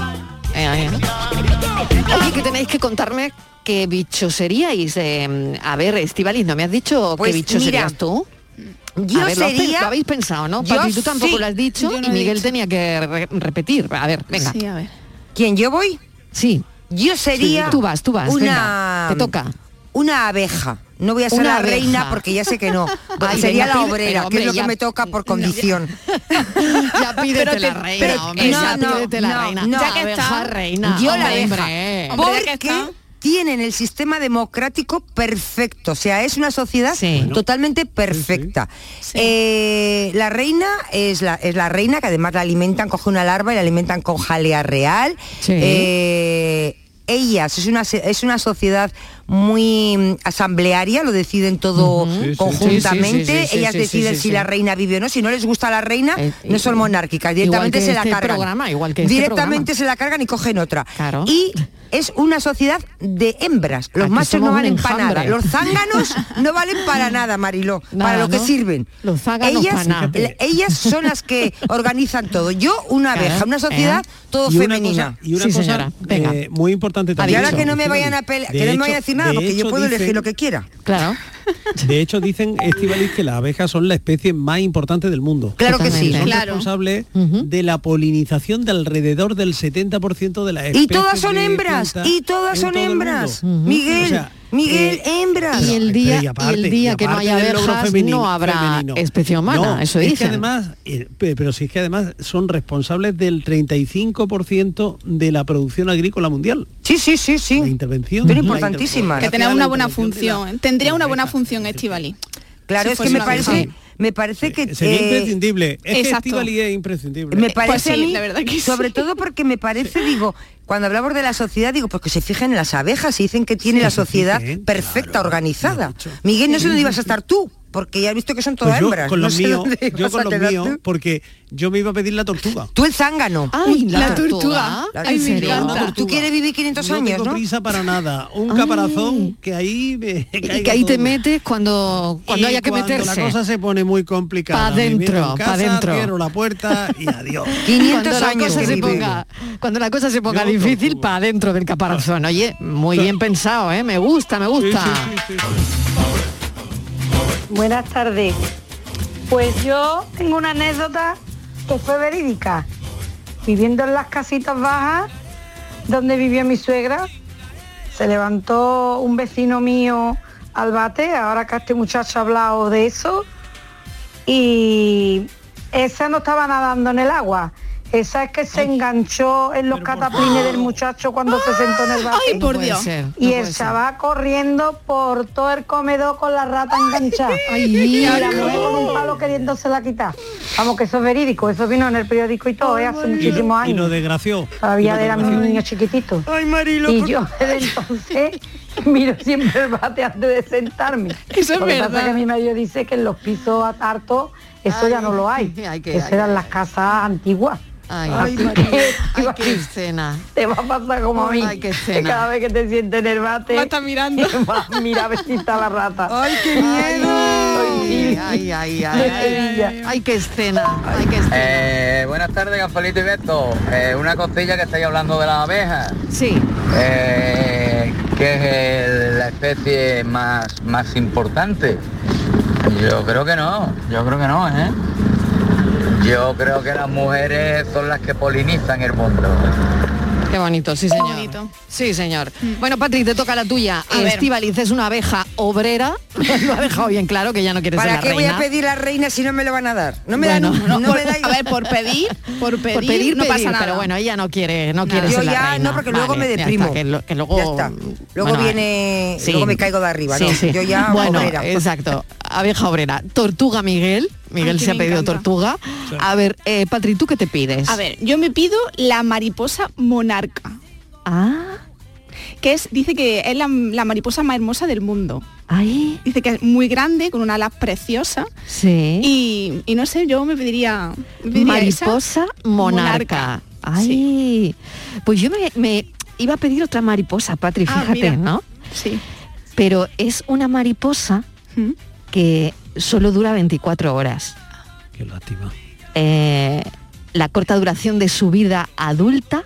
Oye, que tenéis que contarme qué bicho seríais. Eh, a ver, Estivalis, ¿no me has dicho Pues qué bicho mira, serías tú? yo a ver, sería- lo habéis pensado, ¿no? yo Patri, tú tampoco sí. lo has dicho no y Miguel dicho. tenía que re- repetir. A ver, venga. Sí, a ver. ¿Quién, yo voy? Sí. Yo sería... Tú vas, tú vas, Una... venga, te toca. Una abeja. No voy a ser Una la abeja. reina porque ya sé que no. Ay, sería venga, la obrera, pero, que es hombre, lo ya- que me toca por condición. Ya pídete Pero la te- reina, pero- hombre, no, ya no, pídete la no, reina. no. ya que está reina. Yo la hombre, abeja. hombre. Hombre, Porque tienen el sistema democrático perfecto. O sea, es una sociedad totalmente perfecta. Eh, la reina es la, es la reina que además la alimentan, coge una larva y la alimentan con jalea real. Sí. Eh, ellas, es una, se- es una sociedad muy mm, asamblearia, lo deciden todo conjuntamente, ellas deciden si la reina vive o no, si no les gusta la reina, no son monárquicas, directamente que se la este cargan. programa, igual que este directamente se la cargan y cogen otra. Y es una sociedad de hembras. Los Aquí machos no valen para nada. Los zánganos no valen para nada, Mariló. Nada, para lo que ¿no? sirven. Los zánganos ellas, ellas son las que organizan todo. Yo una Claro, abeja, una sociedad ¿eh? todo Y una femenina. cosa- y una cosa eh, muy importante Y también. ahora que no me vayan a que no me vayan a decir nada, de porque yo puedo elegir lo que quiera. Claro. De hecho, dicen, Estivalis, que las abejas son la especie más importante del mundo. Claro que sí. Son Claro. responsables de la polinización de alrededor del 70% de las especies Y todas son de hembras, y todas son hembras. Miguel, O sea, Miguel, eh, hembras. Y el Pero día, y el día y que no haya abejas femenino- no habrá femenino. especie humana, No, eso es que además, eh, pe- pero sí es que además son responsables del 35% de la producción agrícola mundial. Sí, sí, sí, sí. La intervención. Son la importantísimas. Que la una buena la- función. Tendría una buena función Estivali. Claro, Si es que me parece. Me parece que Sería eh, imprescindible. Es que es imprescindible. Me parece Pues sí, a mí, la verdad que sobre sí. todo porque me parece, digo, cuando hablamos de la sociedad, digo, pues que se fijen en las abejas y dicen que tiene Sí, la sociedad perfecta, organizada. Miguel, no sé dónde ibas a estar tú, porque ya has visto que son todas Pues yo hembras. con los míos, yo con los míos, porque yo me iba a pedir la tortuga. Tú el zángano. Ay, la, La tortuga. tortuga. La Ay, me tortuga. encanta. Tú quieres vivir 500 no años, tengo ¿no? prisa para nada. Un caparazón que ahí me Y caiga que ahí te metes cuando, cuando Y haya que cuando meterse. la cosa se pone muy complicada. Pa' me meto dentro, en pa' casa, dentro. Cierro la puerta y adiós. 500 cuando la años cosa que se ponga, cuando la cosa se ponga Yo difícil para adentro del caparazón. Oye, muy bien pensado, ¿eh? Me gusta, me gusta. Buenas tardes. Pues yo tengo una anécdota que fue verídica. Viviendo en las casitas bajas donde vivía mi suegra, se levantó un vecino mío al bate, ahora que este muchacho ha hablado de eso, y esa no estaba nadando en el agua, Esa es que se enganchó en los cataplines del muchacho cuando se sentó en el bate. Ay, por Dios. Y el chaval corriendo por todo el comedor con la rata enganchada. Ay, y la mujer con un palo queriéndose la quitar. Vamos, que eso es verídico, eso vino en el periódico y todo, ¿eh? hace muchísimos Y años. nos desgració. Todavía Y nos eran niños chiquititos. Ay, Marilo. Y yo desde entonces miro siempre el bate antes de sentarme. Eso es Lo que pasa verdad. que mi marido dice que en los pisos hartos eso ya no lo hay. ay, que- Esas ay, eran las casas antiguas. Ay, Así ay, que- ay, qué escena. te va a pasar como a mí. Ay, qué que escena. cada vez que te sientes en el bate. Va a estar mirando. vas a mirar a ver si está la rata. Ay, qué miedo. Ay, ay, ay, ay, ay, qué escena. Ay, qué escena. Eh, buenas tardes, Gafelito y Beto. Eh, una costilla que estáis hablando de las abejas. Sí. Eh, ¿Qué es el- la especie más, más importante? Yo creo que no, yo creo que no, ¿eh? Yo creo que las mujeres son las que polinizan el mundo. Qué bonito, sí señor. bonito. Sí, señor. Bueno, Patri, te toca la tuya. Estivaliz es una abeja obrera. Lo ha dejado bien claro que ya no quiere ser ¿Para la qué voy reina. a pedir la reina si no me lo van a dar? No me Bueno, dan, No, no, por- me da a ver, por pedir, por pedir, Por pedir, no pedir, pasa nada. pero bueno, ella no quiere, no quiere Yo ser la ya, reina. no, porque luego me ya deprimo. está, que, lo- que luego, Ya está. Luego bueno, viene, sí. luego me caigo de arriba, Sí, no. sí. Yo ya bueno, obrera. exacto. Abeja obrera. Tortuga Miguel. Miguel Ay, se ha pedido encanta. tortuga. A ver, eh, Patri, ¿tú qué te pides? A ver, yo me pido la mariposa monarca. Ah, que es, dice que es la, la mariposa más hermosa del mundo. Ay. Dice que es muy grande, con una ala preciosa. sí. Y, y no sé, yo me pediría, me pediría esa. mariposa monarca. Ay, pues yo me, me iba a pedir otra mariposa, Patri, Ah, fíjate, mira. ¿no? Sí. Pero es una mariposa ¿Mm? que solo dura 24 horas. Qué lástima. Eh, la corta duración de su vida adulta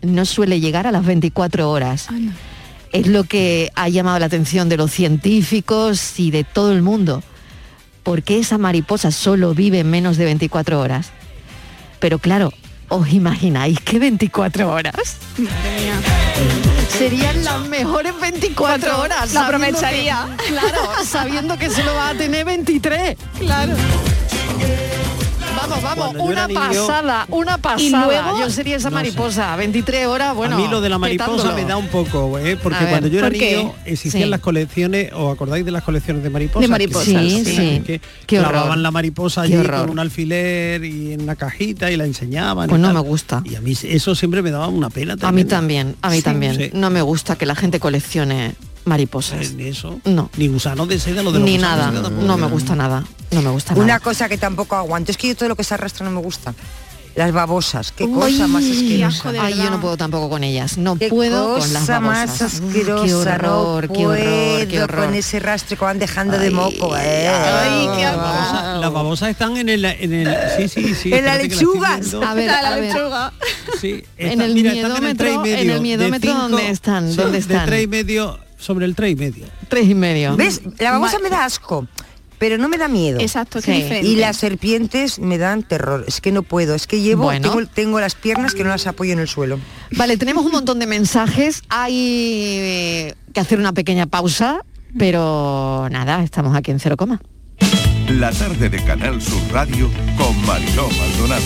no suele llegar a las 24 horas. No. Es lo que ha llamado la atención de los científicos y de todo el mundo. ¿Por qué esa mariposa solo vive menos de 24 horas? Pero claro, ¿os imagináis que 24 horas? Serían las mejores 24 horas. La sabiendo aprovecharía. que- claro, sabiendo que solo va a tener 23. Claro. Vamos, vamos, una niño- pasada, una pasada. Y luego- yo sería esa No sé. mariposa, 23 horas, bueno. a mí lo de la mariposa me da un poco, ¿eh? porque ver, cuando yo era niño existían Sí. las colecciones, ¿os acordáis de las colecciones de mariposas? De mariposas, Sí, sí. sí. Que Qué clavaban horror. la mariposa allí con un alfiler y en una cajita y la enseñaban. y Pues no tal. me gusta. Y a mí eso siempre me daba una pena. A mí tremenda. también, a mí también. No me gusta que la gente coleccione mariposas. Ni eso. No. Ni gusanos de seda, lo de los Ni de nada, seda no me gusta nada, no me gusta Una nada. cosa que tampoco aguanto, es que yo todo lo que se arrastra no me gusta. Las babosas, qué Uy, cosa más asquerosa. de Ay, yo no puedo tampoco con ellas, no Qué puedo con las cosa más babosas. Uf, asquerosa, qué horror, no qué horror, qué horror. con ese rastro que van dejando de moco. eh. ay, qué Las babosas, las babosas están en el, en el sí, sí, sí. En la viendo. A ver, a ver. lechuga. Sí, En están- el mira, están en el miedómetro- en el de miedómetro, cinco- ¿dónde están? sí, ¿Dónde De están? tres y medio, sobre el tres y medio. Tres y medio. ¿Ves? La babosa me da asco, pero no me da miedo. Exacto, Sí. Y las serpientes me dan terror. Es que no puedo. Es que llevo, Bueno. tengo, tengo las piernas que no las apoyo en el suelo. Vale, tenemos un montón de mensajes. Hay eh, que hacer una pequeña pausa, pero nada, estamos aquí en cero coma. La tarde de Canal Sur Radio con Mariló Maldonado.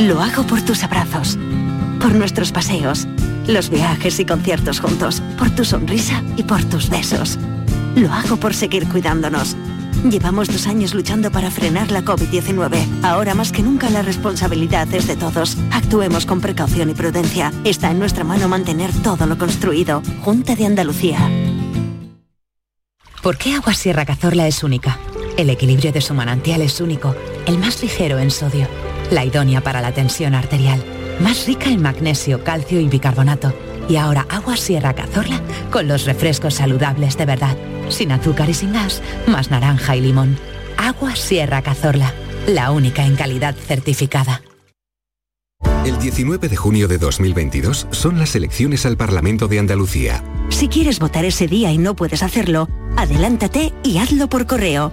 Lo hago por tus abrazos, por nuestros paseos, los viajes y conciertos juntos, por tu sonrisa y por tus besos. Lo hago por seguir cuidándonos. Llevamos dos años luchando para frenar la COVID-19. Ahora más que nunca la responsabilidad es de todos. Actuemos con precaución y prudencia. Está en nuestra mano mantener todo lo construido. Junta de Andalucía. ¿Por qué Agua Sierra Cazorla es única? El equilibrio de su manantial es único, el más ligero en sodio, la idónea para la tensión arterial, más rica en magnesio, calcio y bicarbonato. Y ahora Agua Sierra Cazorla con los refrescos saludables de verdad, sin azúcar y sin gas, más naranja y limón. Agua Sierra Cazorla, la única en calidad certificada. El 19 de junio de 2022 son las elecciones al Parlamento de Andalucía. Si quieres votar ese día y no puedes hacerlo, adelántate y hazlo por correo.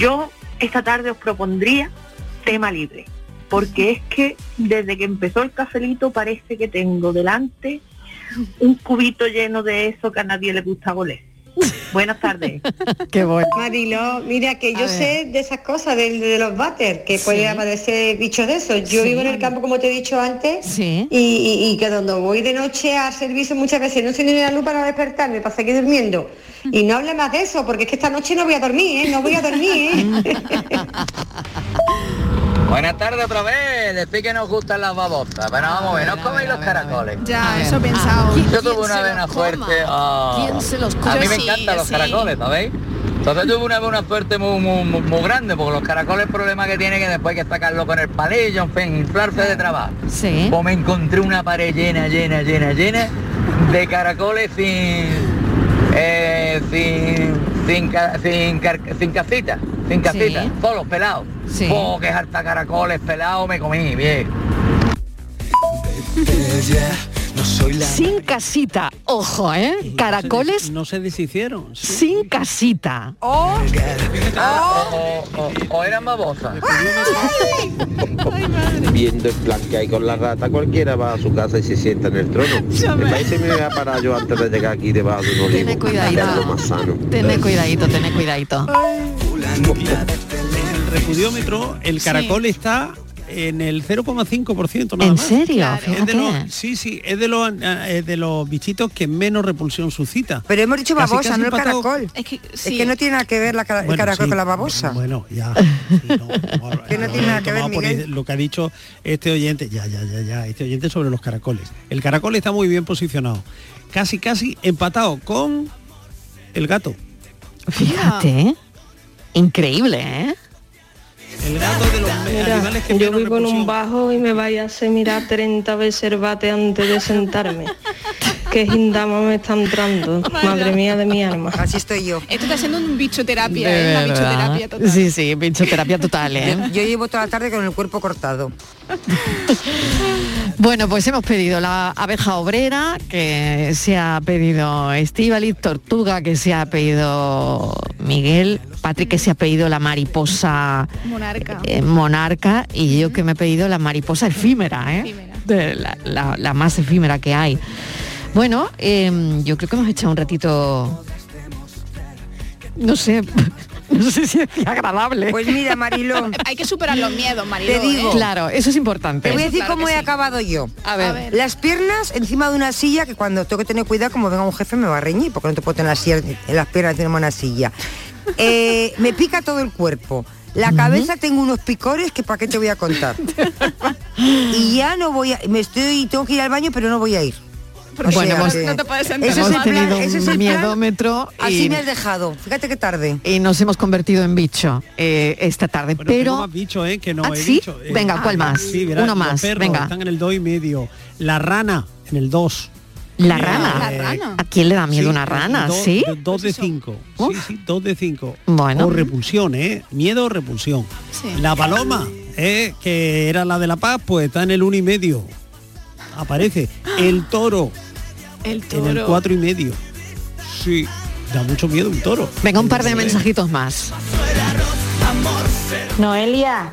Yo esta tarde os propondría tema libre, porque es que desde que empezó el cafelito parece que tengo delante un cubito lleno de eso que a nadie le gusta oler. Buenas tardes. Qué bueno. Mariló, mira que yo sé de esas cosas, de, de los váter, que puede aparecer bichos de esos. Yo Sí. vivo en el campo, como te he dicho antes, y, y- y que cuando voy de noche al servicio muchas veces no ni la luz para despertarme, para seguir durmiendo. Y no hable más de eso, porque es que esta noche no voy a dormir, ¿eh? No voy a dormir, ¿eh? Buenas tardes otra vez, decir que nos gustan las babosas, pero vamos a ver, ¿no coméis los caracoles? Ya, eso he pensado. Yo tuve una ah, ¿Quién se los a mí me Sí, encantan los sí. caracoles, ¿sabéis? Entonces tuve una vez una suerte muy, muy, muy- muy grande, porque los caracoles el problema que tiene es que después hay que sacarlo con el palillo, en fin, inflarse de trabajo. Sí. Pues me encontré una pared llena, llena, llena, llena de caracoles sin... eh, sin, sin, sin, car- sin casita, sin casita, Sí. solos, pelados. Sí. Oh, qué harta caracoles pelados me comí, bien. Sin casita, ojo, ¿eh? Caracoles No se deshicieron. sin casita. Oh. O, o- o eran babosas. Viendo el plan que hay con la rata, cualquiera va a su casa y se sienta en el trono. Me parece que me voy a parar yo antes de llegar aquí debajo de un olivo. Tené cuidadito. más sano. Tené cuidadito, tené cuidadito. El repudiómetro, el caracol está en el 0,5% nada ¿En más. serio? Es de Fíjate. los, sí, sí, es de los, eh, de los bichitos que menos repulsión suscita. Pero hemos dicho Casi, babosa, casi no el caracol. Es que, Es que no tiene nada que ver la cara- el Bueno, caracol sí. con la babosa. Bueno, ya. que no tiene nada que ver, Miguel. lo que ha dicho este oyente, ya, ya, ya, ya, este oyente sobre los caracoles. El caracol está muy bien posicionado. Casi, casi empatado con el gato. Fíjate, ¿eh? Increíble, ¿eh? El gato de los Mira, animales que yo vivo en un bajo y me vaya a hacer mirar 30 veces el bate antes de sentarme. Qué gindama me está entrando. Madre mía de mi alma. Así estoy yo. Esto está siendo un bichoterapia, ¿eh? Una bichoterapia total. Sí, sí, bichoterapia total, ¿eh? Yo, llevo toda la tarde con el cuerpo cortado. Bueno, pues hemos pedido la abeja obrera, que se ha pedido Estivaliz, Tortuga, que se ha pedido Miguel, Patrick, que se ha pedido la mariposa Monarca. eh, monarca, y yo que me he pedido la mariposa efímera, ¿eh? de la, la- la más efímera que hay. Bueno, em, yo creo que hemos echado un ratito, no sé, no sé si es agradable. Pues mira, Mariló. Hay que superar los miedos, Mariló. Te digo. ¿eh? Claro, eso es importante. Te voy a decir claro cómo he sí. acabado yo. A ver. Las piernas encima de una silla que cuando tengo que tener cuidado, como venga un jefe me va a reñir, porque no te puedo tener la silla, en las piernas tenemos una silla. Eh, me pica todo el cuerpo. La cabeza tengo unos picores que para qué te voy a contar. y ya no voy a. Me estoy. Tengo que ir al baño, pero no voy a ir. O Bueno, que- no te puedes ese sentar. es Hemos el plan, tenido ese es un el miedómetro Así y- me has dejado. Fíjate qué tarde. y nos hemos convertido en bicho eh, esta tarde. Bueno, tengo pero más bicho, ¿eh? Que no ¿Ah, he sí? dicho. Eh, Venga, ¿cuál más? Sí, verás, Uno más, perros venga. Están en el 2 y medio. La rana en el 2. la Eh, rana. La rana. ¿A quién le da miedo Sí, una rana? dos- ¿Sí? Dos de cinco. Sí, sí, dos de cinco. Bueno. O repulsión, ¿eh? Miedo o repulsión. Sí. La paloma, ¿eh? que era la de la paz, pues está en el uno y medio. Aparece. El toro El en el toro. cuatro y medio. Sí, da mucho miedo un toro. Venga, un par de mensajitos más. Noelia,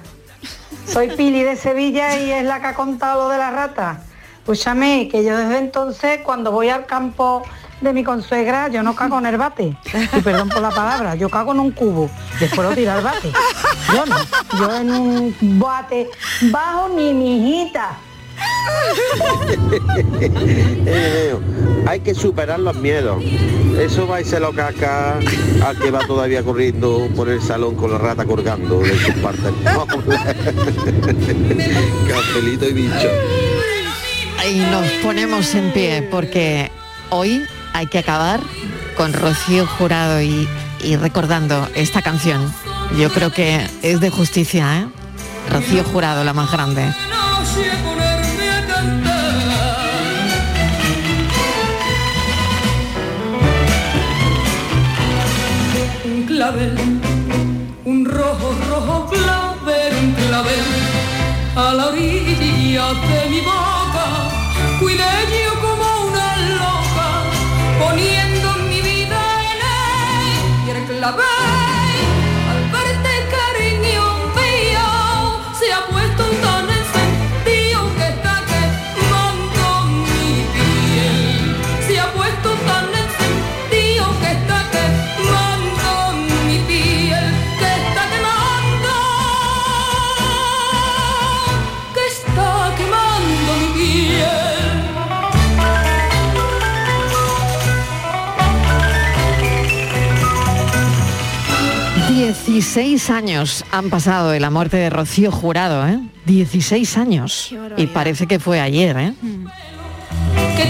soy Pili de Sevilla y es la que ha contado lo de la rata. Escúchame, que yo desde entonces cuando voy al campo de mi consuegra, yo no cago en el bate. Y perdón por la palabra, yo cago en un cubo. Después lo tiro al bate. Yo no. Yo en un bate bajo ni mi hijita. Eh, hay que superar los miedos. Eso va a ser lo caca al que va todavía corriendo por el salón con la rata colgando de sus partes. Cafelito y bicho. Y nos ponemos en pie porque hoy hay que acabar con Rocío Jurado y, y recordando esta canción. Yo creo que es de justicia, ¿eh? Rocío Jurado, la más grande. Un rojo, rojo clavel, un clavel a la orilla de mi boca. Cuidé yo 16 años han pasado de la muerte de Rocío Jurado, ¿eh? 16 años. Y parece que fue ayer, ¿eh? que